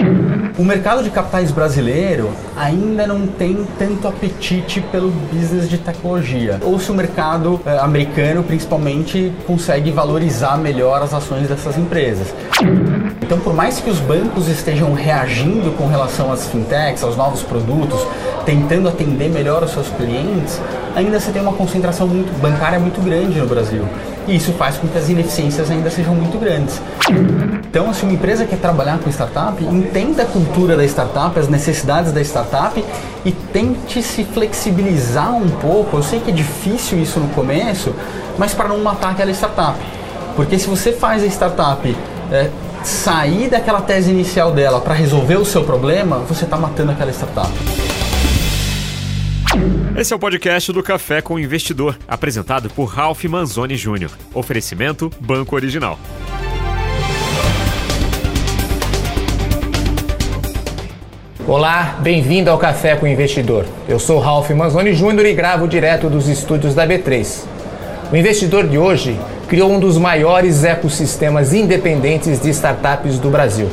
you. O mercado de capitais brasileiro ainda não tem tanto apetite pelo business de tecnologia. Ou se o mercado eh, americano, principalmente, consegue valorizar melhor as ações dessas empresas. Então, por mais que os bancos estejam reagindo com relação às fintechs, aos novos produtos, tentando atender melhor os seus clientes, ainda você tem uma concentração muito, bancária muito grande no Brasil. E isso faz com que as ineficiências ainda sejam muito grandes. Então, se uma empresa quer trabalhar com startup, entenda cultura da startup, as necessidades da startup e tente se flexibilizar um pouco. Eu sei que é difícil isso no começo, mas para não matar aquela startup. Porque se você faz a startup é, sair daquela tese inicial dela para resolver o seu problema, você está matando aquela startup. Esse é o podcast do Café com o Investidor, apresentado por Ralph Manzoni Jr. Oferecimento Banco Original. Olá, bem-vindo ao Café com o Investidor. Eu sou Ralph Manzoni Jr. e gravo direto dos estúdios da B3. O investidor de hoje criou um dos maiores ecossistemas independentes de startups do Brasil.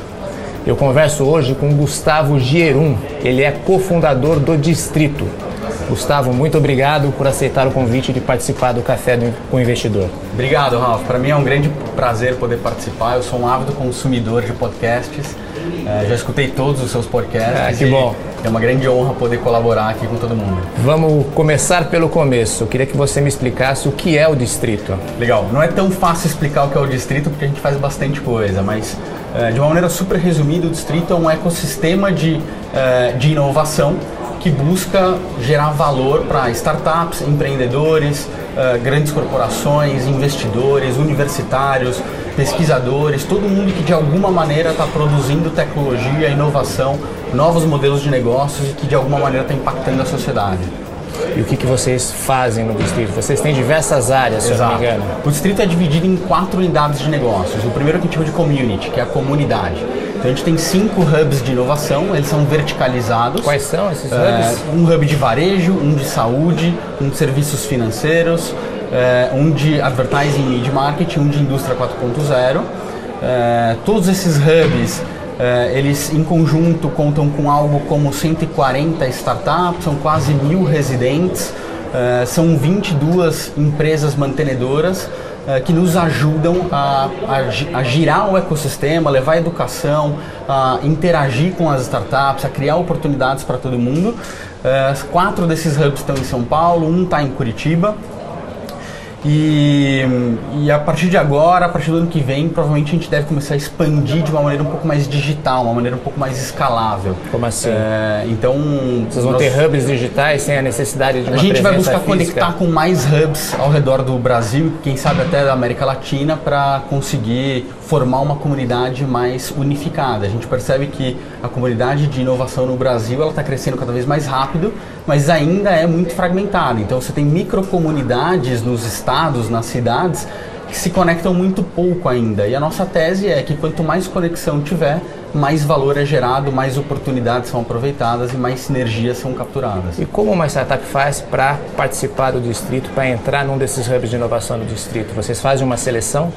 Eu converso hoje com Gustavo Gierum, ele é cofundador do Distrito. Gustavo, muito obrigado por aceitar o convite de participar do Café com o Investidor. Obrigado, Ralf. Para mim é um grande prazer poder participar. Eu sou um ávido consumidor de podcasts. É, já escutei todos os seus podcasts. Ah, que bom. É uma grande honra poder colaborar aqui com todo mundo. Vamos começar pelo começo. Eu queria que você me explicasse o que é o distrito. Legal. Não é tão fácil explicar o que é o distrito porque a gente faz bastante coisa, mas é, de uma maneira super resumida, o distrito é um ecossistema de, é, de inovação que busca gerar valor para startups, empreendedores, uh, grandes corporações, investidores, universitários, pesquisadores, todo mundo que de alguma maneira está produzindo tecnologia, inovação, novos modelos de negócios e que de alguma maneira está impactando a sociedade. E o que, que vocês fazem no distrito? Vocês têm diversas áreas, se Exato. eu não me engano. O distrito é dividido em quatro unidades de negócios. O primeiro que a gente chama de community, que é a comunidade. Então a gente tem cinco hubs de inovação, eles são verticalizados. Quais são esses hubs? É, um hub de varejo, um de saúde, um de serviços financeiros, é, um de advertising e de marketing, um de indústria 4.0. É, todos esses hubs é, eles em conjunto contam com algo como 140 startups, são quase mil residentes, é, são 22 empresas mantenedoras que nos ajudam a, a, a, girar o ecossistema, levar a educação, a interagir com as startups, a criar oportunidades para todo mundo. Uh, quatro desses hubs estão em São Paulo, um está em Curitiba. E, e, a partir de agora, a partir do ano que vem, provavelmente a gente deve começar a expandir de uma maneira um pouco mais digital, uma maneira um pouco mais escalável. Como assim? É, então. Vocês vão nós, ter hubs digitais sem a necessidade de uma A gente vai buscar física. conectar com mais hubs ao redor do Brasil, quem sabe até da América Latina, para conseguir formar uma comunidade mais unificada. A gente percebe que a comunidade de inovação no Brasil ela está crescendo cada vez mais rápido, mas ainda é muito fragmentada. Então você tem microcomunidades nos estados, nas cidades, que se conectam muito pouco ainda. E a nossa tese é que quanto mais conexão tiver, mais valor é gerado, mais oportunidades são aproveitadas e mais sinergias são capturadas. E como uma startup faz para participar do distrito, para entrar num desses hubs de inovação do distrito? Vocês fazem uma seleção?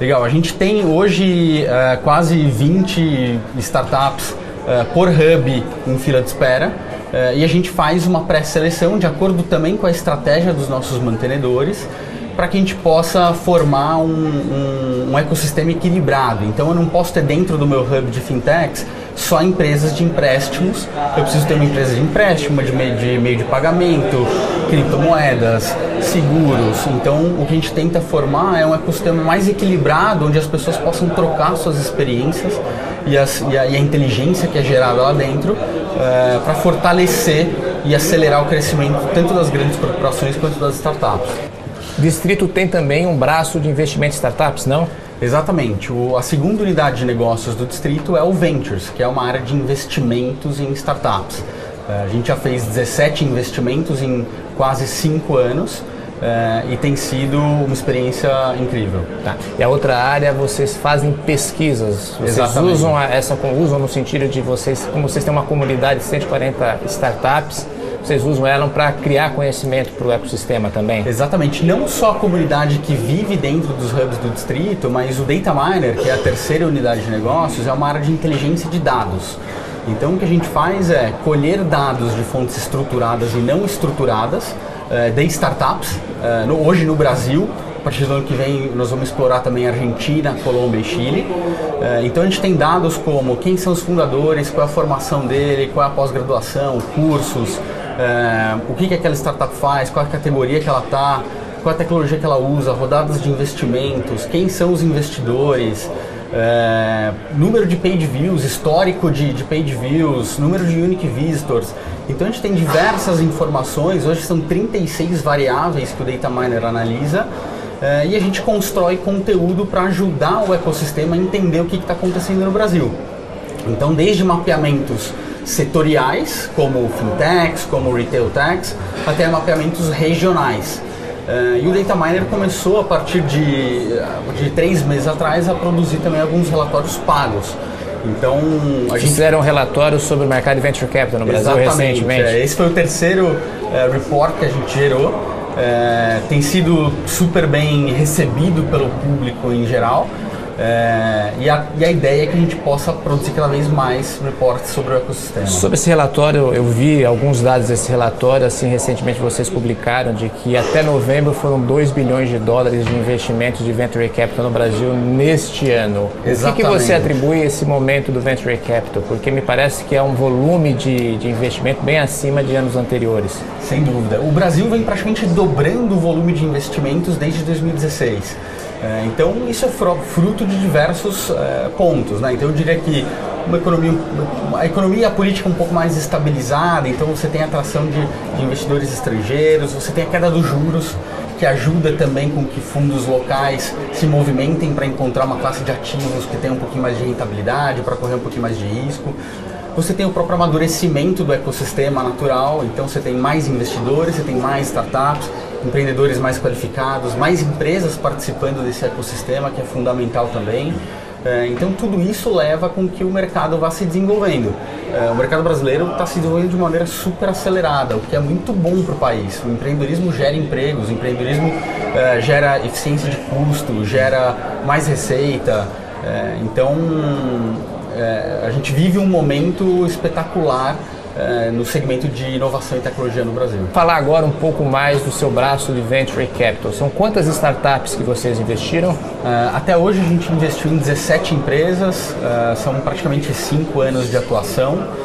Legal, a gente tem hoje uh, quase 20 startups uh, por hub em fila de espera uh, e a gente faz uma pré-seleção de acordo também com a estratégia dos nossos mantenedores para que a gente possa formar um, um, um, ecossistema equilibrado. Então eu não posso ter dentro do meu hub de fintechs só empresas de empréstimos. Eu preciso ter uma empresa de empréstimo, de meio de, meio de pagamento, criptomoedas, seguros. Então o que a gente tenta formar é um ecossistema mais equilibrado, onde as pessoas possam trocar suas experiências e, as, e, a, e a, inteligência que é gerada lá dentro é, para fortalecer e acelerar o crescimento tanto das grandes corporações quanto das startups. Distrito tem também um braço de investimento em startups, não? Exatamente. O, a segunda unidade de negócios do distrito é o Ventures, que é uma área de investimentos em startups. É, a gente já fez 17 investimentos em quase 5 anos. É, e tem sido uma experiência incrível. Tá. E a outra área, vocês fazem pesquisas. Vocês Exatamente. usam essa usam no sentido de vocês, como vocês têm uma comunidade de 140 startups, vocês usam ela para criar conhecimento para o ecossistema também? Exatamente. Não só a comunidade que vive dentro dos hubs do distrito, mas o Data Miner, que é a terceira unidade de negócios, é uma área de inteligência de dados. Então o que a gente faz é colher dados de fontes estruturadas e não estruturadas eh, de startups, eh, no, hoje no Brasil, a partir do ano que vem nós vamos explorar também Argentina, Colômbia e Chile. Eh, então a gente tem dados como quem são os fundadores, qual é a formação dele, qual é a pós-graduação, cursos, o que, que aquela startup faz, qual é a categoria que ela está, qual é a tecnologia que ela usa, rodadas de investimentos, quem são os investidores, número de page views, histórico de, de page views, número de unique visitors. Então a gente tem diversas informações, hoje são 36 variáveis que o Data Miner analisa é, e a gente constrói conteúdo para ajudar o ecossistema a entender o que está acontecendo no Brasil. Então, desde mapeamentos setoriais, como fintechs, como retail techs, até mapeamentos regionais. Uh, e o Data Miner começou a partir de, de três meses atrás a produzir também alguns relatórios pagos. Então, a gente... Fizeram um relatório sobre o mercado de venture capital no Brasil Exatamente, recentemente. É, esse foi o terceiro uh, report que a gente gerou. Uh, tem sido super bem recebido pelo público em geral. É, e, a, e, a, ideia é que a gente possa produzir cada vez mais reportes sobre o ecossistema. Sobre esse relatório, eu vi alguns dados desse relatório, assim, recentemente vocês publicaram de que até novembro foram 2 bilhões de dólares de investimentos de Venture Capital no Brasil neste ano. Exatamente. O que, que você atribui esse momento do Venture Capital? Porque me parece que é um volume de, de investimento bem acima de anos anteriores. Sem dúvida. O Brasil vem praticamente dobrando o volume de investimentos desde 2016. É, então isso é fruto de diversos é, pontos. Né? Então eu diria que uma economia, a economia a política um pouco mais estabilizada, então você tem atração de, de investidores estrangeiros, você tem a queda dos juros, que ajuda também com que fundos locais se movimentem para encontrar uma classe de ativos que tenha um pouquinho mais de rentabilidade, para correr um pouquinho mais de risco. Você tem o próprio amadurecimento do ecossistema natural, então você tem mais investidores, você tem mais startups, empreendedores mais qualificados, mais empresas participando desse ecossistema, que é fundamental também. É, então tudo isso leva com que o mercado vá se desenvolvendo. É, o mercado brasileiro está se desenvolvendo de maneira super acelerada, o que é muito bom para o país. O empreendedorismo gera empregos, o empreendedorismo é, gera eficiência de custo, gera mais receita. então a gente vive um momento espetacular é, no segmento de inovação e tecnologia no Brasil. Falar agora um pouco mais do seu braço de Venture Capital. São quantas startups que vocês investiram? Uh, até hoje a gente investiu em 17 empresas, uh, são praticamente 5 anos de atuação.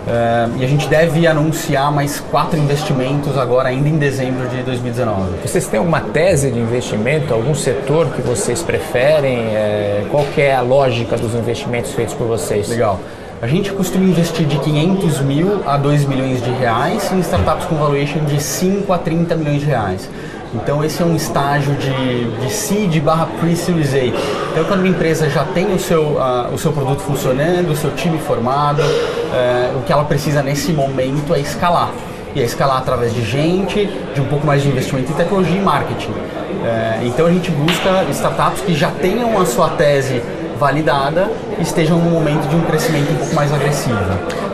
Uh, e a gente deve anunciar mais quatro investimentos agora, ainda em dezembro de 2019. Vocês têm alguma tese de investimento, algum setor que vocês preferem? É, qual é a lógica dos investimentos feitos por vocês? Legal. A gente costuma investir de 500 mil a 2 milhões de reais em startups com valuation de 5 a 30 milhões de reais. Então esse é um estágio de, de seed barra pre-series A. Então quando uma empresa já tem o seu, uh, o seu produto funcionando, o seu time formado, uh, o que ela precisa nesse momento é escalar. E é escalar através de gente, de um pouco mais de investimento em tecnologia e marketing. Uh, então a gente busca startups que já tenham a sua tese validada estejam no momento de um crescimento um pouco mais agressivo.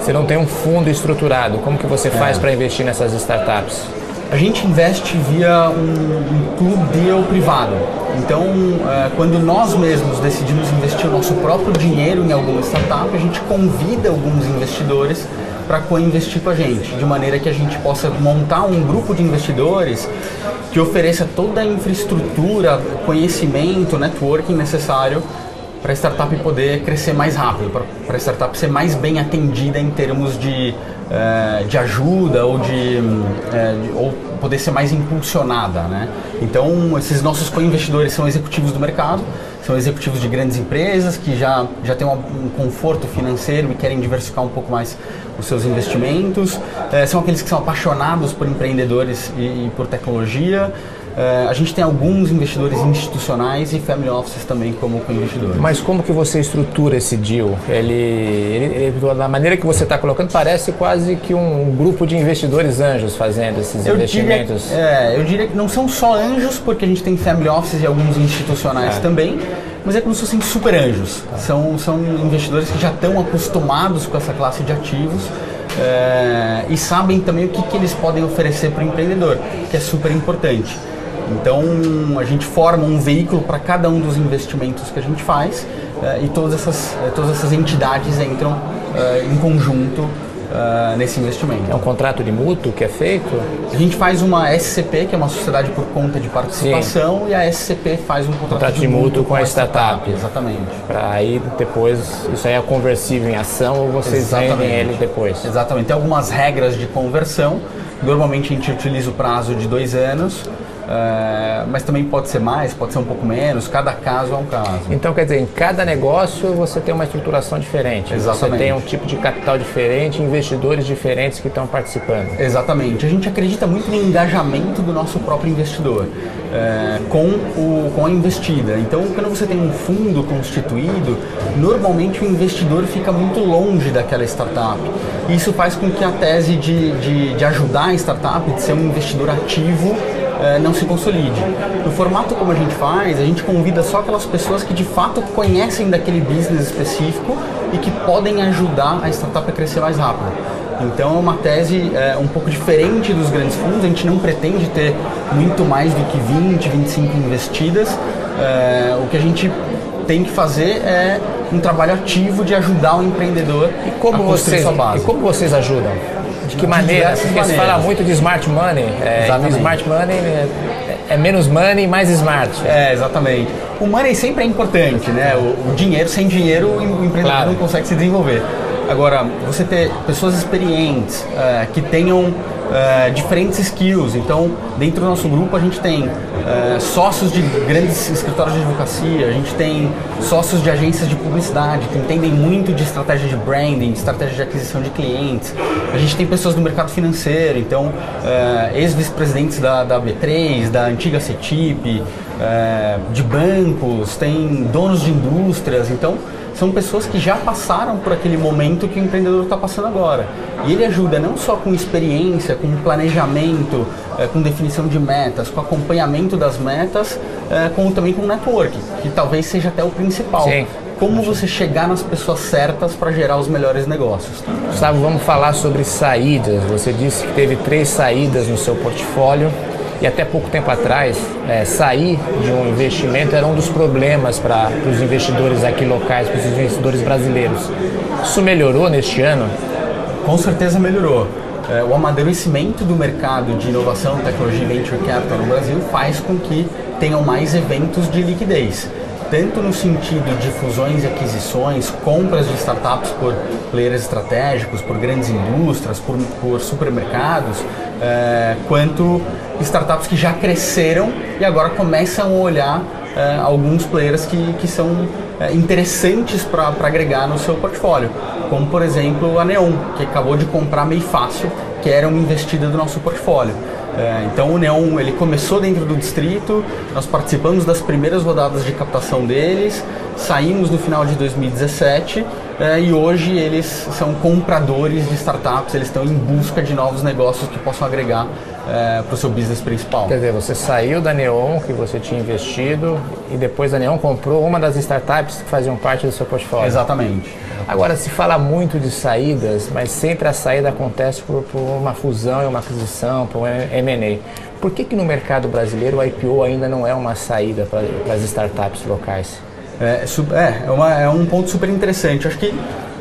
Você não tem um fundo estruturado, como que você faz é. para investir nessas startups? A gente investe via um, um clube deal privado. Então, é, quando nós mesmos decidimos investir o nosso próprio dinheiro em alguma startup, a gente convida alguns investidores para co-investir com a gente, de maneira que a gente possa montar um grupo de investidores que ofereça toda a infraestrutura, conhecimento, networking necessário para a startup poder crescer mais rápido, para a startup ser mais bem atendida em termos de, é, de ajuda ou de, é, de, ou poder ser mais impulsionada, né? Então esses nossos co-investidores são executivos do mercado, são executivos de grandes empresas que já já têm um conforto financeiro e querem diversificar um pouco mais os seus investimentos, é, são aqueles que são apaixonados por empreendedores e, e por tecnologia. Uh, a gente tem alguns investidores institucionais e family offices também como co-investidores. Mas como que você estrutura esse deal? Ele, ele, ele da maneira que você está colocando, parece quase que um grupo de investidores anjos fazendo esses eu investimentos. Diria, é, eu diria que não são só anjos, porque a gente tem family offices e alguns institucionais é. também, mas é como se fossem super anjos. Tá. São, são investidores que já estão acostumados com essa classe de ativos é, e sabem também o que, que eles podem oferecer para o empreendedor, que é super importante. Então a gente forma um veículo para cada um dos investimentos que a gente faz é, e todas essas, todas essas entidades entram é, em conjunto uh, nesse investimento. É um contrato de mútuo que é feito? A gente faz uma SCP, que é uma sociedade por conta de participação, Sim. e a SCP faz um contrato, contrato de, de mútuo com a startup. startup. Exatamente. Para aí depois, isso aí é conversível em ação ou vocês Exatamente. vendem ele depois? Exatamente. Tem algumas regras de conversão. Normalmente a gente utiliza o prazo de dois anos. Uh, mas também pode ser mais, pode ser um pouco menos, cada caso é um caso. Então, quer dizer, em cada negócio você tem uma estruturação diferente. Exatamente. Você tem um tipo de capital diferente, investidores diferentes que estão participando. Exatamente. A gente acredita muito no engajamento do nosso próprio investidor uh, com, o, com a investida. Então, quando você tem um fundo constituído, normalmente o investidor fica muito longe daquela startup. Isso faz com que a tese de, de, de ajudar a startup, de ser um investidor ativo, é, não se consolide. No formato como a gente faz, a gente convida só aquelas pessoas que de fato conhecem daquele business específico e que podem ajudar a startup a crescer mais rápido. Então é uma tese é, um pouco diferente dos grandes fundos, a gente não pretende ter muito mais do que 20, 25 investidas. É, o que a gente tem que fazer é um trabalho ativo de ajudar o empreendedor e como a construir vocês, sua base. E como vocês ajudam? De que maneira? Porque maneiras. se fala muito de smart money. É, smart money é, é, menos money, mais smart. É, exatamente. O money sempre é importante, né? O, o dinheiro, sem dinheiro, o empreendedor claro. não consegue se desenvolver. Agora, você ter pessoas experientes, uh, que tenham uh, diferentes skills. Então, dentro do nosso grupo, a gente tem uh, sócios de grandes escritórios de advocacia, a gente tem sócios de agências de publicidade que entendem muito de estratégia de branding, de estratégia de aquisição de clientes. A gente tem pessoas do mercado financeiro, então, uh, ex-vice-presidentes da, da B3, da antiga CETIP, de bancos, tem donos de indústrias. Então, são pessoas que já passaram por aquele momento que o empreendedor está passando agora. E ele ajuda não só com experiência, com planejamento, é, com definição de metas, com acompanhamento das metas, é, como também com network, que talvez seja até o principal. Sim. Como você chegar nas pessoas certas para gerar os melhores negócios. Gustavo, vamos falar sobre saídas. Você disse que teve três saídas no seu portfólio. E até pouco tempo atrás, é, sair de um investimento era um dos problemas para os investidores aqui locais, para os investidores brasileiros. Isso melhorou neste ano? Com certeza melhorou. É, o amadurecimento do mercado de inovação, tecnologia e venture capital no Brasil faz com que tenham mais eventos de liquidez tanto no sentido de fusões e aquisições, compras de startups por players estratégicos, por grandes indústrias, por, por supermercados, é, quanto startups que já cresceram e agora começam a olhar é, alguns players que, que são é, interessantes para agregar no seu portfólio, como por exemplo a Neon, que acabou de comprar meio fácil, que era uma investida do nosso portfólio. É, então o Neon ele começou dentro do distrito, nós participamos das primeiras rodadas de captação deles, saímos no final de 2017 é, e hoje eles são compradores de startups, eles estão em busca de novos negócios que possam agregar é, para o seu business principal. Quer dizer, você saiu da Neon que você tinha investido e depois a Neon comprou uma das startups que faziam parte do seu portfólio. Exatamente. Agora, se fala muito de saídas, mas sempre a saída acontece por, por uma fusão uma aquisição, por um M&A. Por que, que no mercado brasileiro o IPO ainda não é uma saída para as startups locais? É, é, é, uma, é um ponto super interessante. Acho que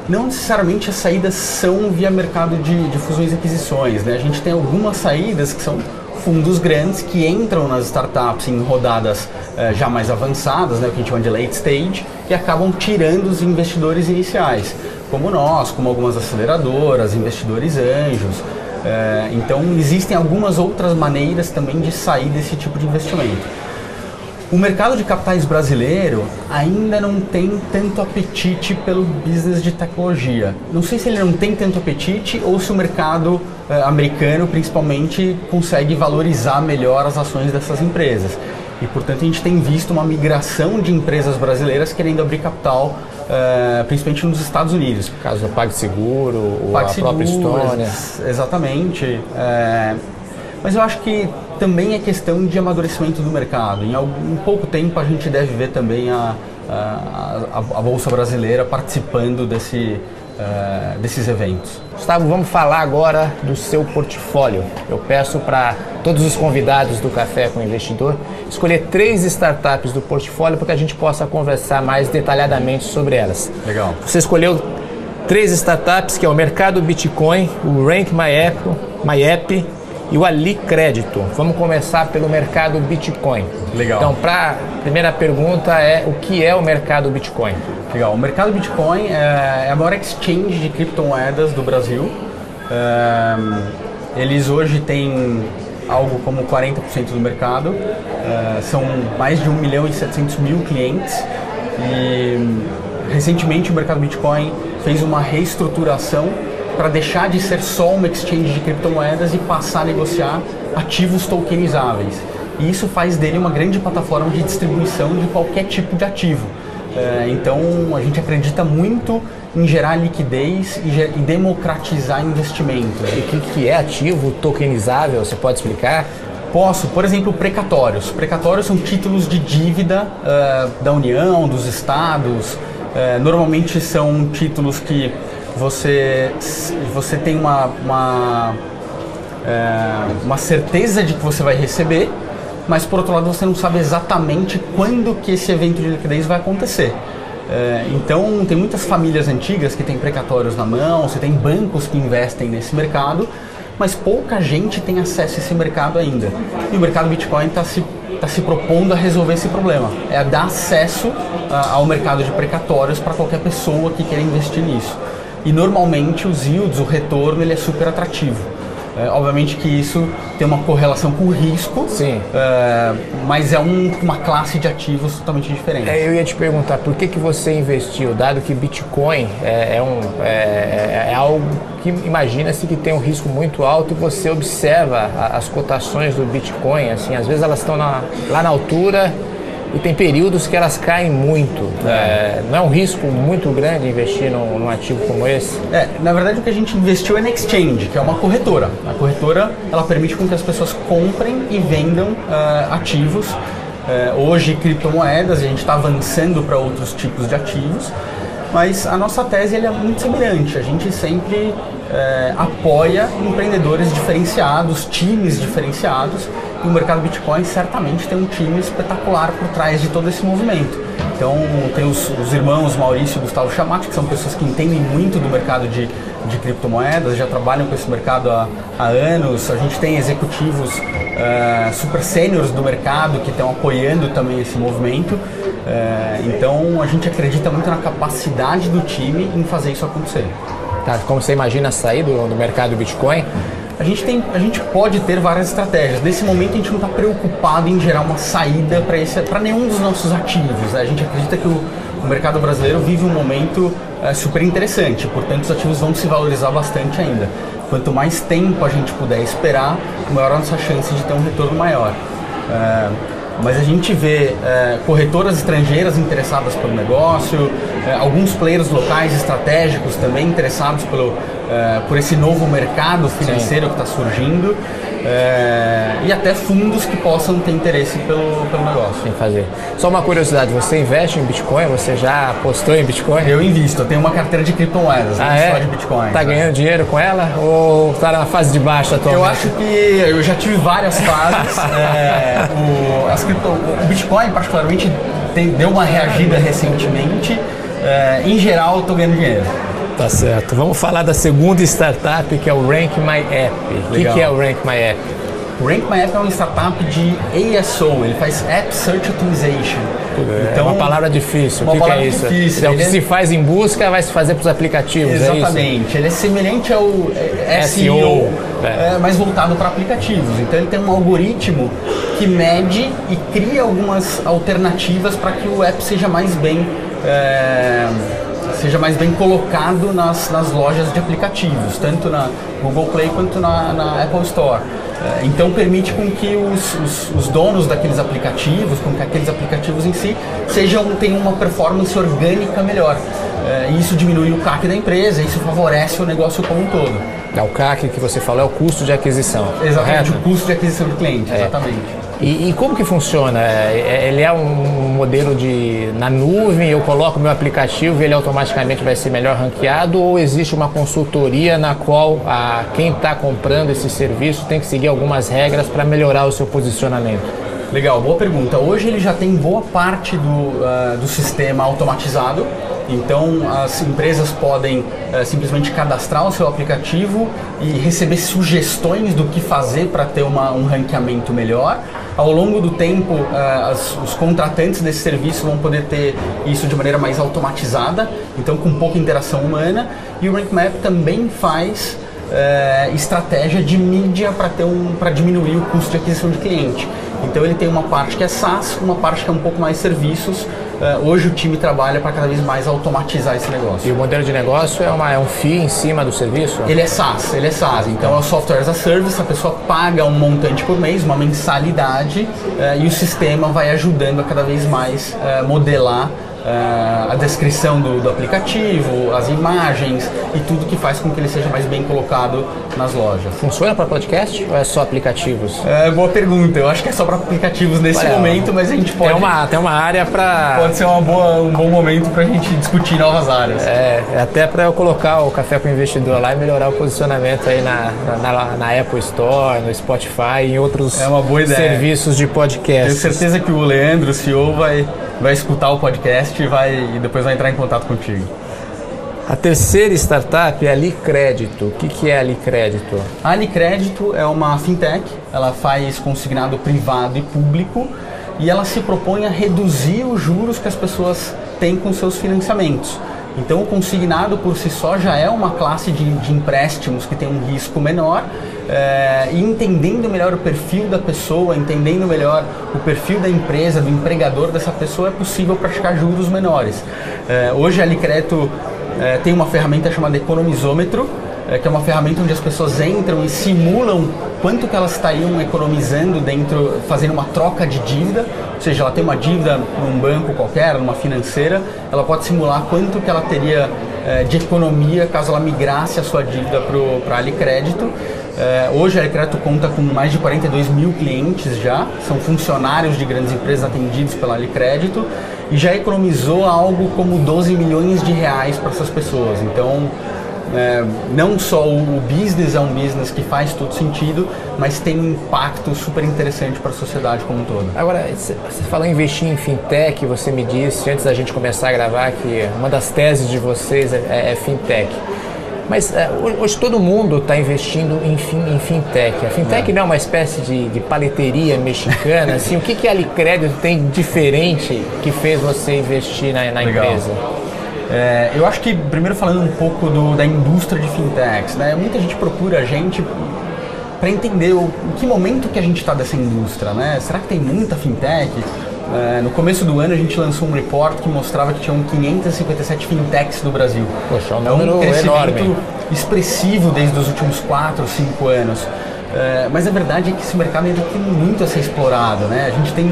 não necessariamente as saídas são via mercado de, de fusões e aquisições. Né? A gente tem algumas saídas que são fundos grandes que entram nas startups em rodadas eh, já mais avançadas, né, o que a gente chama de late stage, e acabam tirando os investidores iniciais, como nós, como algumas aceleradoras, investidores anjos. Eh, então, existem algumas outras maneiras também de sair desse tipo de investimento. O mercado de capitais brasileiro ainda não tem tanto apetite pelo business de tecnologia. Não sei se ele não tem tanto apetite ou se o mercado eh, americano, principalmente, consegue valorizar melhor as ações dessas empresas. E, portanto, a gente tem visto uma migração de empresas brasileiras querendo abrir capital, eh, principalmente nos Estados Unidos. Caso do PagSeguro, o PagSeguro, a própria Estônia. Exatamente. É, mas eu acho que também é questão de amadurecimento do mercado. Em algum pouco tempo a gente deve ver também a, a, a, a Bolsa Brasileira participando desse, uh, desses eventos. Gustavo, vamos falar agora do seu portfólio. Eu peço para todos os convidados do Café com o Investidor escolher três startups do portfólio para que a gente possa conversar mais detalhadamente sobre elas. Legal. Você escolheu três startups que é o Mercado Bitcoin, o Rank My App, My App e o Ali Crédito. Vamos começar pelo mercado Bitcoin. Legal. Então, para primeira pergunta é o que é o mercado Bitcoin? Legal. O mercado Bitcoin é, é a maior exchange de criptomoedas do Brasil. É, eles hoje têm algo como 40% do mercado. É, são mais de 1 milhão e 700 mil clientes. E recentemente o mercado Bitcoin fez uma reestruturação para deixar de ser só uma exchange de criptomoedas e passar a negociar ativos tokenizáveis. E isso faz dele uma grande plataforma de distribuição de qualquer tipo de ativo. É, então a gente acredita muito em gerar liquidez e, democratizar investimentos. E o que, é ativo tokenizável? Você pode explicar? Posso, por exemplo, precatórios. Precatórios são títulos de dívida uh, da União, dos estados. Uh, normalmente são títulos que você, você tem uma, uma, é, uma certeza de que você vai receber, mas por outro lado você não sabe exatamente quando que esse evento de liquidez vai acontecer. É, então tem muitas famílias antigas que têm precatórios na mão, você tem bancos que investem nesse mercado, mas pouca gente tem acesso a esse mercado ainda. E o mercado Bitcoin está se, tá se propondo a resolver esse problema, é dar acesso a, ao mercado de precatórios para qualquer pessoa que queira investir nisso. E normalmente os yields, o retorno, ele é super atrativo. É, obviamente que isso tem uma correlação com o risco, Sim. É, mas é um, uma classe de ativos totalmente diferente. É, eu ia te perguntar, por que, que você investiu, dado que Bitcoin é, é um, é, é algo que imagina-se que tem um risco muito alto e você observa as cotações do Bitcoin, assim, às vezes elas estão na, lá na altura e tem períodos que elas caem muito. É. É, não é um risco muito grande investir num, num, ativo como esse? É, na verdade o que a gente investiu é na Exchange, que é uma corretora. A corretora ela permite com que as pessoas comprem e vendam uh, ativos. Uh, hoje criptomoedas, a gente está avançando para outros tipos de ativos, mas a nossa tese é muito semelhante. A gente sempre é, apoia empreendedores diferenciados, times diferenciados, e o mercado Bitcoin certamente tem um time espetacular por trás de todo esse movimento. Então, tem os, os irmãos Maurício e Gustavo Chamati, que são pessoas que entendem muito do mercado de, de criptomoedas, já trabalham com esse mercado há, há anos. A gente tem executivos uh, super sêniores do mercado que estão apoiando também esse movimento. Uh, então, a gente acredita muito na capacidade do time em fazer isso acontecer. Tá, como você imagina sair do, do mercado Bitcoin? A gente, tem, a gente pode ter várias estratégias. Nesse momento a gente não está preocupado em gerar uma saída para nenhum dos nossos ativos. Né? A gente acredita que o, o mercado brasileiro vive um momento é, super interessante, portanto os ativos vão se valorizar bastante ainda. Quanto mais tempo a gente puder esperar, maior a nossa chance de ter um retorno maior. É, mas a gente vê é, corretoras estrangeiras interessadas pelo negócio, alguns players locais estratégicos também interessados pelo, é, por esse novo mercado financeiro Sim. que está surgindo. É, e até fundos que possam ter interesse pelo, pelo negócio. Tem que fazer. Só uma curiosidade, você investe em Bitcoin? Você já apostou em Bitcoin? Eu invisto, eu tenho uma carteira de criptomoedas, ah, é? só de Bitcoin. Tá né? ganhando dinheiro com ela ou está na fase de baixa atualmente? Eu acho que eu já tive várias fases. é, o, as cripto, o Bitcoin, particularmente, tem, deu uma reagida recentemente. É, em geral, estou ganhando dinheiro. Tá certo. Vamos falar da segunda startup que é o Rank My App. O que, é o Rank My App? O Rank My App é uma startup de ASO, ele faz App Search Optimization. É então, uma palavra difícil. O que, que, é isso? Difícil. É o que se faz em busca, vai se fazer para os aplicativos. É Exatamente. É ele é semelhante ao SEO, é. é. mas voltado para aplicativos. Então ele tem um algoritmo que mede e cria algumas alternativas para que o app seja mais bem é, seja mais bem colocado nas, nas lojas de aplicativos, tanto na Google Play quanto na, na Apple Store. É, então permite com que os, os, os, donos daqueles aplicativos, com que aqueles aplicativos em si sejam tenham uma performance orgânica melhor. É, isso diminui o CAC da empresa, isso favorece o negócio como um todo. É o CAC que você falou é o custo de aquisição. Exatamente, correto? o custo de aquisição do cliente, é. exatamente. E, e, como que funciona? É, é, ele é um modelo de na nuvem, eu coloco meu aplicativo e ele automaticamente vai ser melhor ranqueado ou existe uma consultoria na qual a, quem está comprando esse serviço tem que seguir algumas regras para melhorar o seu posicionamento? Legal, boa pergunta. Hoje ele já tem boa parte do, uh, do sistema automatizado, então as empresas podem uh, simplesmente cadastrar o seu aplicativo e receber sugestões do que fazer para ter uma, um ranqueamento melhor. Ao longo do tempo, uh, as, os contratantes desse serviço vão poder ter isso de maneira mais automatizada, então com pouca interação humana. E o RankMap também faz estratégia de mídia para um, diminuir o custo de aquisição de cliente. Então ele tem uma parte que é SaaS, uma parte que é um pouco mais serviços. Uh, hoje o time trabalha para cada vez mais automatizar esse negócio. E o modelo de negócio é, uma, é um FII em cima do serviço? Ele é SaaS, ele é SaaS. Então é o software as a service, a pessoa paga um montante por mês, uma mensalidade, uh, e o sistema vai ajudando a cada vez mais uh, modelar uh, a descrição do, do, aplicativo, as imagens e tudo que faz com que ele seja mais bem colocado nas lojas. Funciona para podcast ou é só aplicativos? É, boa pergunta. Eu acho que é só para aplicativos nesse momento, mas a gente pode. Tem uma, tem uma área para. Pode ser uma boa, um bom momento para a gente discutir novas áreas. É, é até para eu colocar o Café com o Investidor lá e melhorar o posicionamento aí na, na, na Apple Store, no Spotify e em outros é serviços de podcast. Tenho certeza que o Leandro, o CEO, vai vai escutar o podcast e, vai, e depois vai entrar em contato contigo. A terceira startup é a Licrédito. O que, que é a Licrédito? A Licrédito é uma fintech, ela faz consignado privado e público e ela se propõe a reduzir os juros que as pessoas têm com seus financiamentos. Então, o consignado por si só já é uma classe de, de empréstimos que tem um risco menor é, e entendendo melhor o perfil da pessoa, entendendo melhor o perfil da empresa, do empregador dessa pessoa, é possível praticar juros menores. É, hoje a Licreto é, tem uma ferramenta chamada Economizômetro, que é uma ferramenta onde as pessoas entram e simulam quanto que elas estariam economizando dentro, fazendo uma troca de dívida, ou seja, ela tem uma dívida num banco qualquer, numa financeira, ela pode simular quanto que ela teria de economia caso ela migrasse a sua dívida para a Alicrédito. É, hoje a Alicrédito conta com mais de 42 mil clientes já, são funcionários de grandes empresas atendidos pela Alicrédito e já economizou algo como 12 milhões de reais para essas pessoas. Então, é, não só o, business é um business que faz todo sentido, mas tem um impacto super interessante para a sociedade como um todo. Agora, você falou em investir em fintech, você me disse antes da gente começar a gravar que uma das teses de vocês é, é, é fintech. Mas é, hoje todo mundo está investindo em, fin, em, fintech. A fintech é. não é uma espécie de, de paleteria mexicana. assim, o que, que a Alicrédito tem diferente que fez você investir na, na empresa? É, eu acho que, primeiro falando um pouco do, da indústria de fintechs, né? muita gente procura a gente para entender o, em que momento que a gente está dessa indústria. Né? Será que tem muita fintech? É, no começo do ano a gente lançou um report que mostrava que tinham 557 fintechs no Brasil. Poxa, é um número é um crescimento enorme. expressivo desde os últimos 4, 5 anos. É, mas a verdade é que esse mercado ainda tem muito a ser explorado. Né? A gente tem,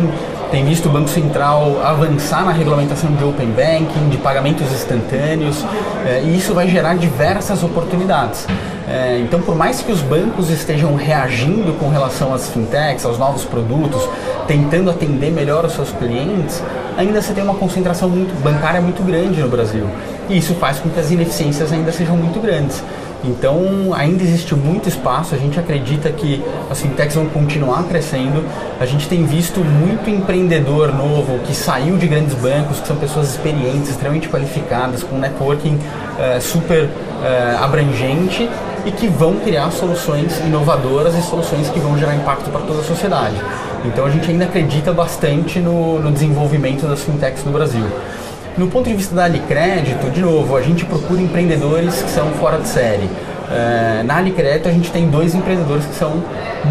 tem visto o Banco Central avançar na regulamentação de Open Banking, de pagamentos instantâneos, é, e isso vai gerar diversas oportunidades. É, então, por mais que os bancos estejam reagindo com relação às fintechs, aos novos produtos, tentando atender melhor os seus clientes, ainda você tem uma concentração muito, bancária muito grande no Brasil. E isso faz com que as ineficiências ainda sejam muito grandes. Então, ainda existe muito espaço, a gente acredita que as fintechs vão continuar crescendo. A gente tem visto muito empreendedor novo que saiu de grandes bancos, que são pessoas experientes, extremamente qualificadas, com networking uh, super uh, abrangente e que vão criar soluções inovadoras e soluções que vão gerar impacto para toda a sociedade. Então, a gente ainda acredita bastante no, no desenvolvimento das fintechs no Brasil. No ponto de vista da Alicrédito, de novo, a gente procura empreendedores que são fora de série. Uh, na Alicrédito a gente tem dois empreendedores que são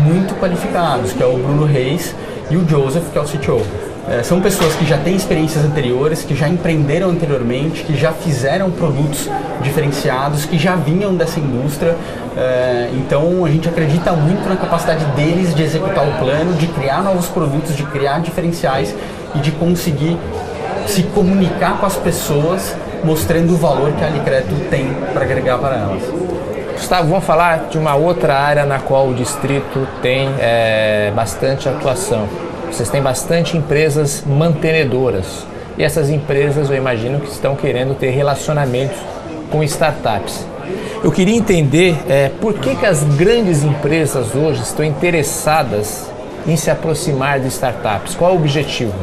muito qualificados, que é o Bruno Reis e o Joseph, que é o CTO. É, são pessoas que já têm experiências anteriores, que já empreenderam anteriormente, que já fizeram produtos diferenciados, que já vinham dessa indústria. Uh, então a gente acredita muito na capacidade deles de executar o plano, de criar novos produtos, de criar diferenciais e de conseguir se comunicar com as pessoas mostrando o valor que a Alicreto tem para agregar para elas. Gustavo, vamos falar de uma outra área na qual o distrito tem é, bastante atuação. Vocês têm bastante empresas mantenedoras. E essas empresas, eu imagino que estão querendo ter relacionamentos com startups. Eu queria entender é, por que, que as grandes empresas hoje estão interessadas em se aproximar de startups. Qual é o objetivo?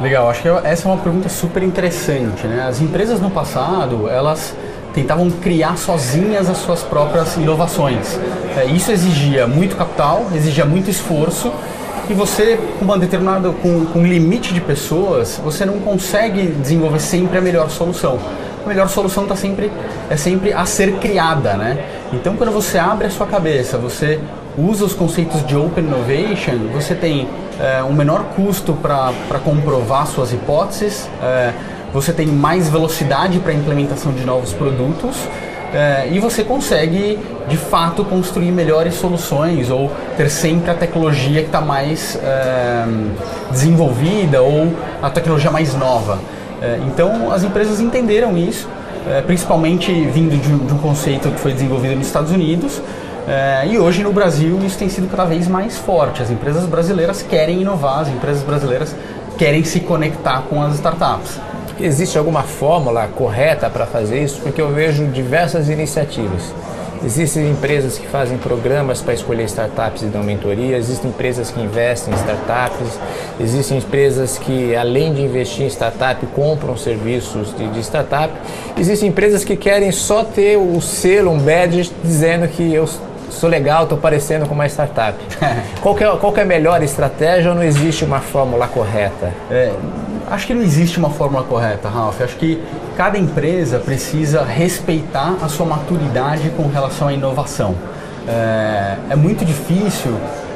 Legal, acho que essa é uma pergunta super interessante. Né? As empresas no passado, elas tentavam criar sozinhas as suas próprias inovações. É, isso exigia muito capital, exigia muito esforço e você, com uma determinada, com, com um limite de pessoas, você não consegue desenvolver sempre a melhor solução. A melhor solução tá sempre, é sempre a ser criada, né? Então, quando você abre a sua cabeça, você usa os conceitos de Open Innovation, você tem é, um menor custo para comprovar suas hipóteses, é, você tem mais velocidade para a implementação de novos produtos é, e você consegue de fato construir melhores soluções ou ter sempre a tecnologia que está mais desenvolvida ou a tecnologia mais nova. Então as empresas entenderam isso, principalmente vindo de um, de um, conceito que foi desenvolvido nos Estados Unidos. É, e hoje no Brasil isso tem sido cada vez mais forte. As empresas brasileiras querem inovar, as empresas brasileiras querem se conectar com as startups. Existe alguma fórmula correta para fazer isso? Porque eu vejo diversas iniciativas. Existem empresas que fazem programas para escolher startups e dão mentoria, existem empresas que investem em startups, existem empresas que, além de investir em startup, compram serviços de, de startup, existem empresas que querem só ter o selo, um badge, dizendo que eu sou legal, estou parecendo com uma startup. qual, é, qual é a melhor estratégia ou não existe uma fórmula correta? É, acho que não existe uma fórmula correta, Ralph. Acho que cada empresa precisa respeitar a sua maturidade com relação à inovação. É, é muito difícil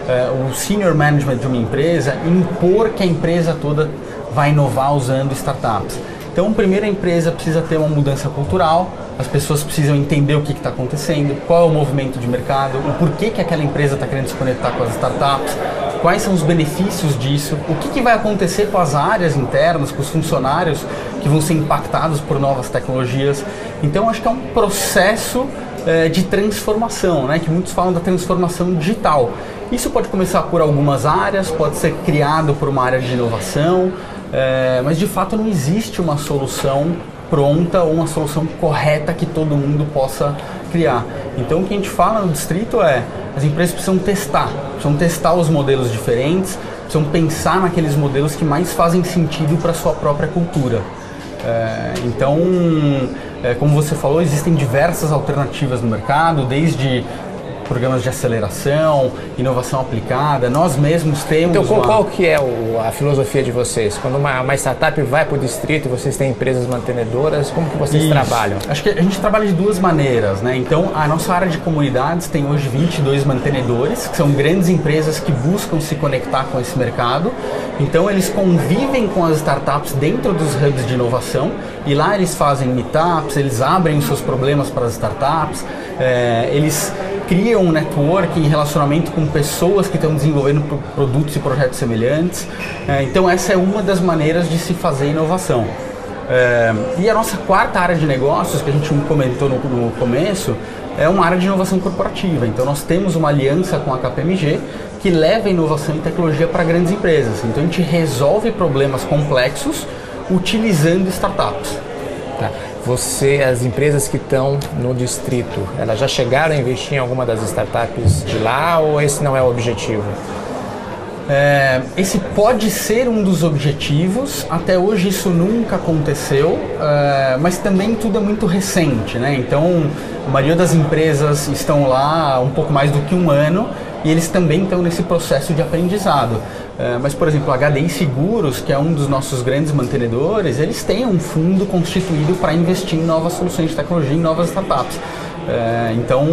é, o senior management de uma empresa impor que a empresa toda vai inovar usando startups. Então, primeiro a empresa precisa ter uma mudança cultural, as pessoas precisam entender o que está acontecendo, qual é o movimento de mercado, o porquê que aquela empresa está querendo se conectar com as startups, quais são os benefícios disso, o que, que vai acontecer com as áreas internas, com os funcionários que vão ser impactados por novas tecnologias. Então, acho que é um processo é, de transformação, né, que muitos falam da transformação digital. Isso pode começar por algumas áreas, pode ser criado por uma área de inovação, é, mas de fato não existe uma solução pronta ou uma solução correta que todo mundo possa criar. Então o que a gente fala no distrito é as empresas precisam testar, precisam testar os modelos diferentes, precisam pensar naqueles modelos que mais fazem sentido para a sua própria cultura. É, então, é, como você falou, existem diversas alternativas no mercado, desde programas de aceleração, inovação aplicada. Nós mesmos temos. Então, qual, uma... qual que é o, a filosofia de vocês? Quando uma, uma startup vai para o distrito e vocês têm empresas mantenedoras, como que vocês Isso. trabalham? Acho que a gente trabalha de duas maneiras, né? Então, a nossa área de comunidades tem hoje 22 mantenedores, que são grandes empresas que buscam se conectar com esse mercado. Então, eles convivem com as startups dentro dos hubs de inovação e lá eles fazem meetups, eles abrem os seus problemas para as startups, é, eles criam um network em relacionamento com pessoas que estão desenvolvendo produtos e projetos semelhantes. É, então essa é uma das maneiras de se fazer inovação. É, e a nossa quarta área de negócios, que a gente comentou no, começo, é uma área de inovação corporativa. Então nós temos uma aliança com a KPMG que leva inovação e tecnologia para grandes empresas. Então a gente resolve problemas complexos utilizando startups. Tá você, as empresas que estão no distrito, elas já chegaram a investir em alguma das startups de lá ou esse não é o objetivo? É, esse pode ser um dos objetivos, até hoje isso nunca aconteceu, é, mas também tudo é muito recente, né? Então, a maioria das empresas estão lá há um pouco mais do que um ano e eles também estão nesse processo de aprendizado. É, mas, por exemplo, a HDI Seguros, que é um dos nossos grandes mantenedores, eles têm um fundo constituído para investir em novas soluções de tecnologia, em novas startups. É, então,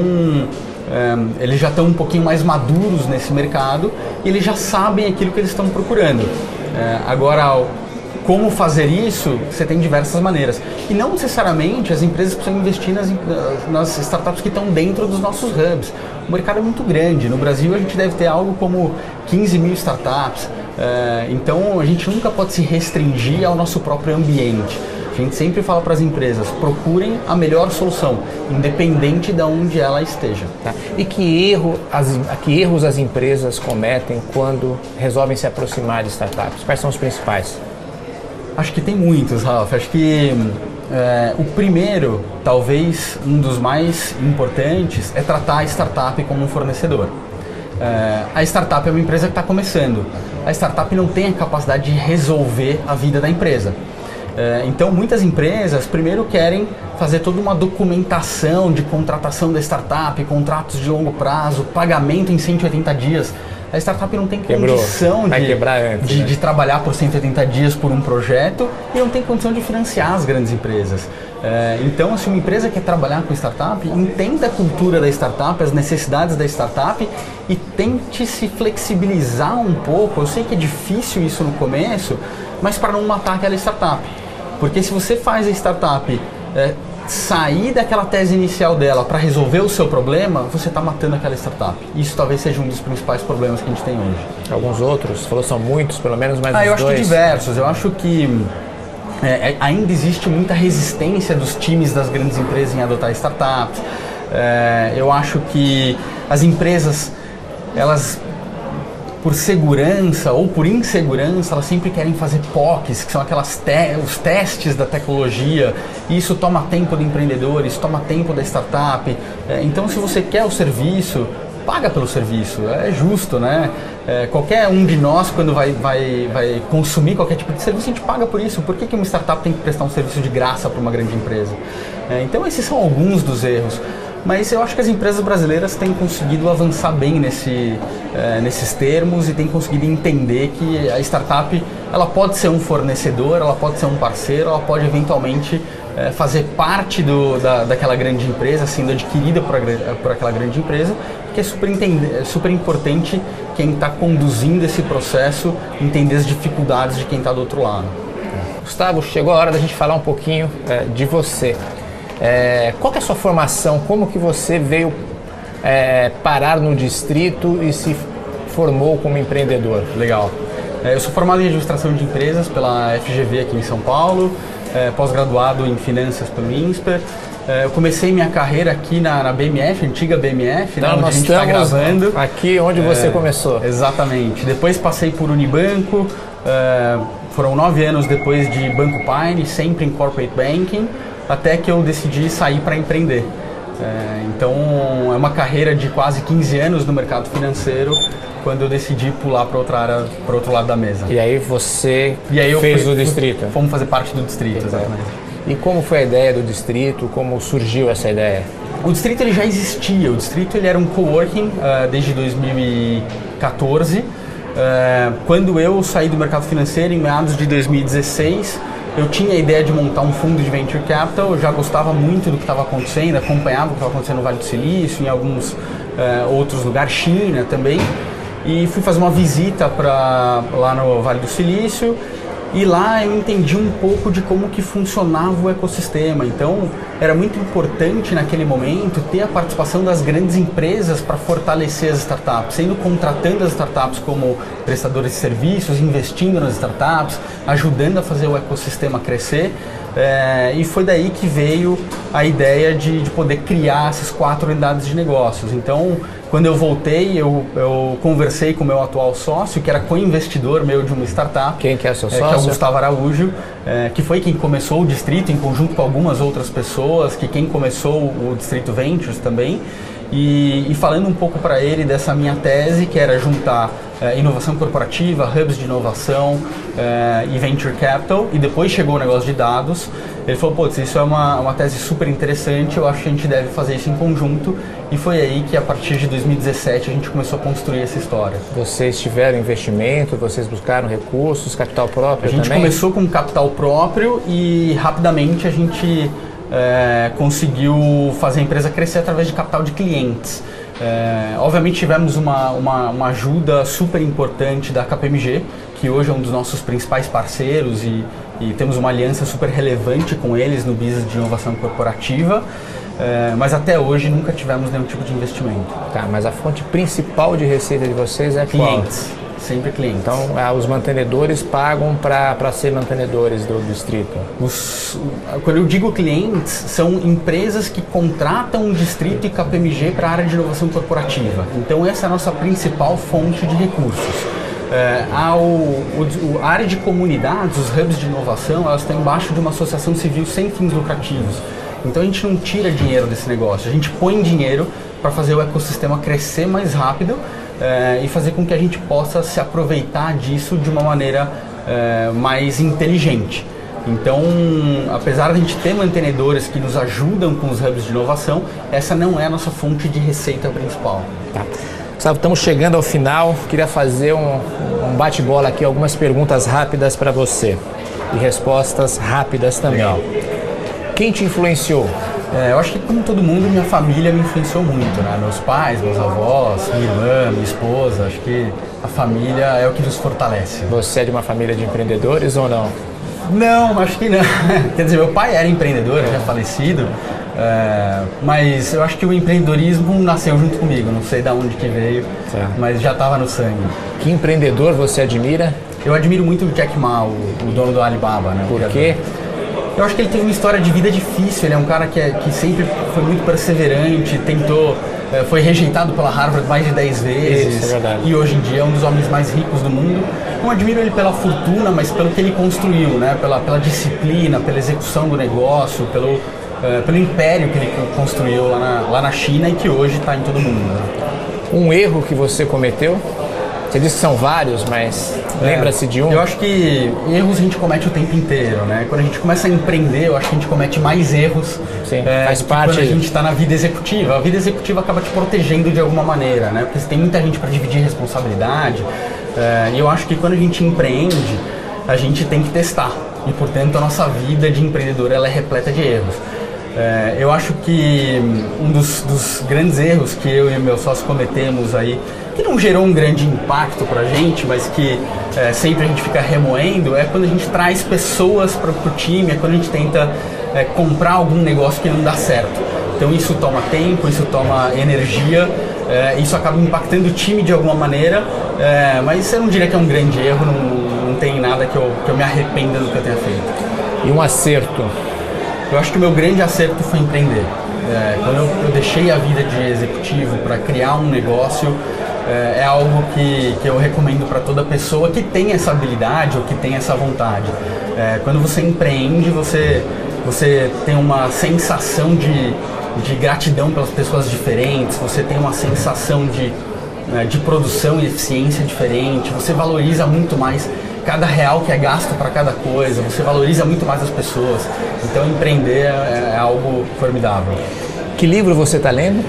é, eles já estão um pouquinho mais maduros nesse mercado e eles já sabem aquilo que eles estão procurando. agora, como fazer isso, você tem diversas maneiras. E não necessariamente as empresas precisam investir nas, nas startups que estão dentro dos nossos hubs. O mercado é muito grande. No Brasil a gente deve ter algo como 15 mil startups. É, então a gente nunca pode se restringir ao nosso próprio ambiente. A gente sempre fala para as empresas, procurem a melhor solução, independente de onde ela esteja. Tá. E que, erro as, que erros as empresas cometem quando resolvem se aproximar de startups? Quais são os principais? Acho que tem muitos, Ralph. Acho que é, o primeiro, talvez um dos mais importantes, é tratar a startup como um fornecedor. É, a startup é uma empresa que está começando. A startup não tem a capacidade de resolver a vida da empresa. É, então, muitas empresas primeiro querem fazer toda uma documentação de contratação da startup, contratos de longo prazo, pagamento em 180 dias. A startup não tem Quebrou. condição Vai de, antes, de, né? de trabalhar por 180 dias por um projeto e não tem condição de financiar as grandes empresas. É, então, se uma empresa quer trabalhar com startup, entenda a cultura da startup, as necessidades da startup e tente se flexibilizar um pouco. Eu sei que é difícil isso no começo, mas para não matar aquela startup. Porque se você faz a startup é, sair daquela tese inicial dela para resolver o seu problema, você está matando aquela startup. Isso talvez seja um dos principais problemas que a gente tem hoje. Alguns outros? Você falou são muitos, pelo menos mais Ah, eu acho dois. que diversos. Eu acho que é, é, ainda existe muita resistência dos times das grandes empresas em adotar startups. É, eu acho que as empresas, elas por segurança ou por insegurança, elas sempre querem fazer POCs, que são aquelas te os testes da tecnologia. E isso toma tempo do empreendedor, isso toma tempo da startup. É, então, se você quer o serviço, paga pelo serviço, é justo, né? É, qualquer um de nós, quando vai, vai, vai consumir qualquer tipo de serviço, a gente paga por isso. Por que, que uma startup tem que prestar um serviço de graça para uma grande empresa? É, então, esses são alguns dos erros. Mas eu acho que as empresas brasileiras têm conseguido avançar bem nesse, eh, nesses termos e têm conseguido entender que a startup ela pode ser um fornecedor, ela pode ser um parceiro, ela pode eventualmente eh, fazer parte do, da, daquela grande empresa, sendo adquirida por, por aquela grande empresa, que é super, é super importante quem está conduzindo esse processo entender as dificuldades de quem está do outro lado. Gustavo, chegou a hora da gente falar um pouquinho é, de você. É, qual que é a sua formação? Como que você veio é, parar no distrito e se formou como empreendedor? Legal. É, Eu sou formado em administração de empresas pela FGV aqui em São Paulo, é, pós-graduado em finanças pelo INSPER. É, Eu comecei minha carreira aqui na, na BMF, antiga BMF, né, Então, onde a gente está estamos gravando. aqui onde você É, começou. Exatamente. Depois passei por Unibanco, é, foram nove anos depois de Banco Pine, sempre em corporate banking, até que eu decidi sair para empreender. É, então é uma carreira de quase 15 anos no mercado financeiro, quando eu decidi pular para outra área, para outro lado da mesa. E aí você E aí fez fui- o distrito. Fomos fazer parte do distrito, exatamente. E como foi a ideia do distrito? Como surgiu essa ideia? O distrito ele já existia. O distrito ele era um coworking ah, desde 2014. Ah, quando eu saí do mercado financeiro em meados de 2016, eu tinha a ideia de montar um fundo de venture capital. Eu já gostava muito do que estava acontecendo, acompanhava o que estava acontecendo no Vale do Silício, em alguns ah, outros lugares, China também. E fui fazer uma visita para lá no Vale do Silício e lá eu entendi um pouco de como que funcionava o ecossistema. Então, era muito importante naquele momento ter a participação das grandes empresas para fortalecer as startups, sendo contratando as startups como prestadores de serviços, investindo nas startups, ajudando a fazer o ecossistema crescer. É, e foi daí que veio a ideia de, de poder criar essas quatro unidades de negócios. Então, quando eu voltei, eu, eu conversei com o meu atual sócio, que era co-investidor meu de uma startup. Quem que é seu É, que é o sócio? Gustavo Araújo, é, que foi quem começou o Distrito em conjunto com algumas outras pessoas, que quem começou o Distrito Ventures também. E, e falando um pouco para ele dessa minha tese, que era juntar é, inovação corporativa, hubs de inovação é, e venture capital, e depois chegou o negócio de dados. Ele falou: Putz, isso é uma, uma tese super interessante, eu acho que a gente deve fazer isso em conjunto. E foi aí que, a partir de 2017, a gente começou a construir essa história. Vocês tiveram investimento, vocês buscaram recursos, capital próprio A gente também? começou com capital próprio e rapidamente a gente é, conseguiu fazer a empresa crescer através de capital de clientes. É, obviamente tivemos uma, uma, uma ajuda super importante da KPMG, que hoje é um dos nossos principais parceiros e, e temos uma aliança super relevante com eles no business de inovação corporativa, é, mas até hoje nunca tivemos nenhum tipo de investimento. Tá, mas a fonte principal de receita de vocês é qual? Sempre clientes. Então, ah, os mantenedores pagam para ser mantenedores do distrito? Os, quando eu digo clientes, são empresas que contratam o distrito e KPMG para a área de inovação corporativa. Então, essa é a nossa principal fonte de recursos. É, a, o, a área de comunidades, os hubs de inovação, elas estão embaixo de uma associação civil sem fins lucrativos. Então a gente não tira dinheiro desse negócio, a gente põe dinheiro para fazer o ecossistema crescer mais rápido é, e fazer com que a gente possa se aproveitar disso de uma maneira é, mais inteligente. Então, apesar de a gente ter mantenedores que nos ajudam com os hubs de inovação, essa não é a nossa fonte de receita principal. Tá. Gustavo, estamos chegando ao final. Queria fazer um, um bate-bola aqui, algumas perguntas rápidas para você e respostas rápidas também. Legal. Quem te influenciou? É, eu acho que como todo mundo, minha família me influenciou muito, né? Meus pais, meus avós, minha irmã, minha esposa. Acho que a família é o que nos fortalece. Você é de uma família de empreendedores ou não? Não, acho que não. Quer dizer, meu pai era empreendedor, já falecido, é, mas eu acho que o empreendedorismo nasceu junto comigo, não sei de onde que veio, certo. mas já estava no sangue. Que empreendedor você admira? Eu admiro muito o Jack Ma, o, o dono do Alibaba. Né? Por quê? Eu acho que ele tem uma história de vida difícil, ele é um cara que, é, que sempre foi muito perseverante, tentou, é, foi rejeitado pela Harvard mais de 10 vezes Isso, é e hoje em dia é um dos homens mais ricos do mundo. Não admiro ele pela fortuna, mas pelo que ele construiu, né? pela, pela disciplina, pela execução do negócio, pelo, é, pelo império que ele construiu lá na, lá na China e que hoje está em todo mundo. Né? Um erro que você cometeu? Você disse que são vários, mas é, lembra-se de um? Eu acho que erros a gente comete o tempo inteiro, né? Quando a gente começa a empreender, eu acho que a gente comete mais erros. Sim, é, faz parte. Quando a gente está na vida executiva. A vida executiva acaba te protegendo de alguma maneira, né? Porque você tem muita gente para dividir responsabilidade. É, e eu acho que quando a gente empreende, a gente tem que testar. E, portanto, a nossa vida de empreendedor ela é repleta de erros. É, eu acho que um dos, dos, grandes erros que eu e meu sócio cometemos aí, que não gerou um grande impacto para a gente, mas que é, sempre a gente fica remoendo, é quando a gente traz pessoas para o time, é quando a gente tenta é, comprar algum negócio que não dá certo. Então isso toma tempo, isso toma energia, é, isso acaba impactando o time de alguma maneira, é, mas eu não diria que é um grande erro, não, não tem nada que eu, que eu me arrependa do que eu tenha feito. E um acerto? Eu acho que o meu grande acerto foi empreender. É, quando eu, eu, deixei a vida de executivo para criar um negócio, é, é, algo que, que eu recomendo para toda pessoa que tem essa habilidade ou que tem essa vontade. É, quando você empreende, você, você tem uma sensação de, de gratidão pelas pessoas diferentes, você tem uma sensação de, né, de produção e eficiência diferente, você valoriza muito mais cada real que é gasto para cada coisa, você valoriza muito mais as pessoas. Então empreender é, é algo formidável. Que livro você está lendo?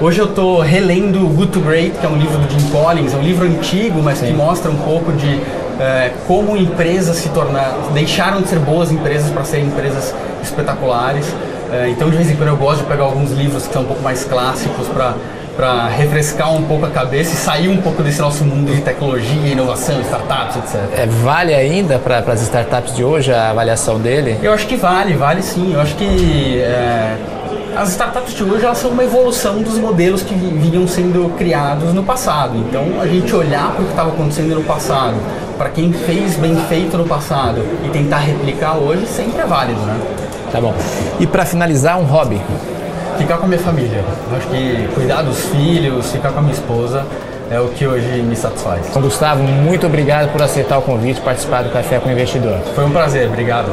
Hoje eu estou relendo Good to Great, que é um livro do Jim Collins, é um livro antigo, mas Sim. que mostra um pouco de é, como empresas se tornaram, deixaram de ser boas empresas para serem empresas espetaculares. É, então de vez em quando eu gosto de pegar alguns livros que são um pouco mais clássicos para para refrescar um pouco a cabeça e sair um pouco desse nosso mundo de tecnologia, inovação, startups, etc. É, vale ainda para as startups de hoje a avaliação dele? Eu acho que vale, vale sim. Eu acho que é, as startups de hoje elas são uma evolução dos modelos que vinham sendo criados no passado. Então a gente olhar para o que estava acontecendo no passado, para quem fez bem feito no passado e tentar replicar hoje sempre é válido, né? Tá bom. E para finalizar, um hobby ficar com a minha família. acho que cuidar dos filhos, ficar com a minha esposa é o que hoje me satisfaz. Então, Gustavo, muito obrigado por aceitar o convite e participar do Café com o Investidor. Foi um prazer, obrigado.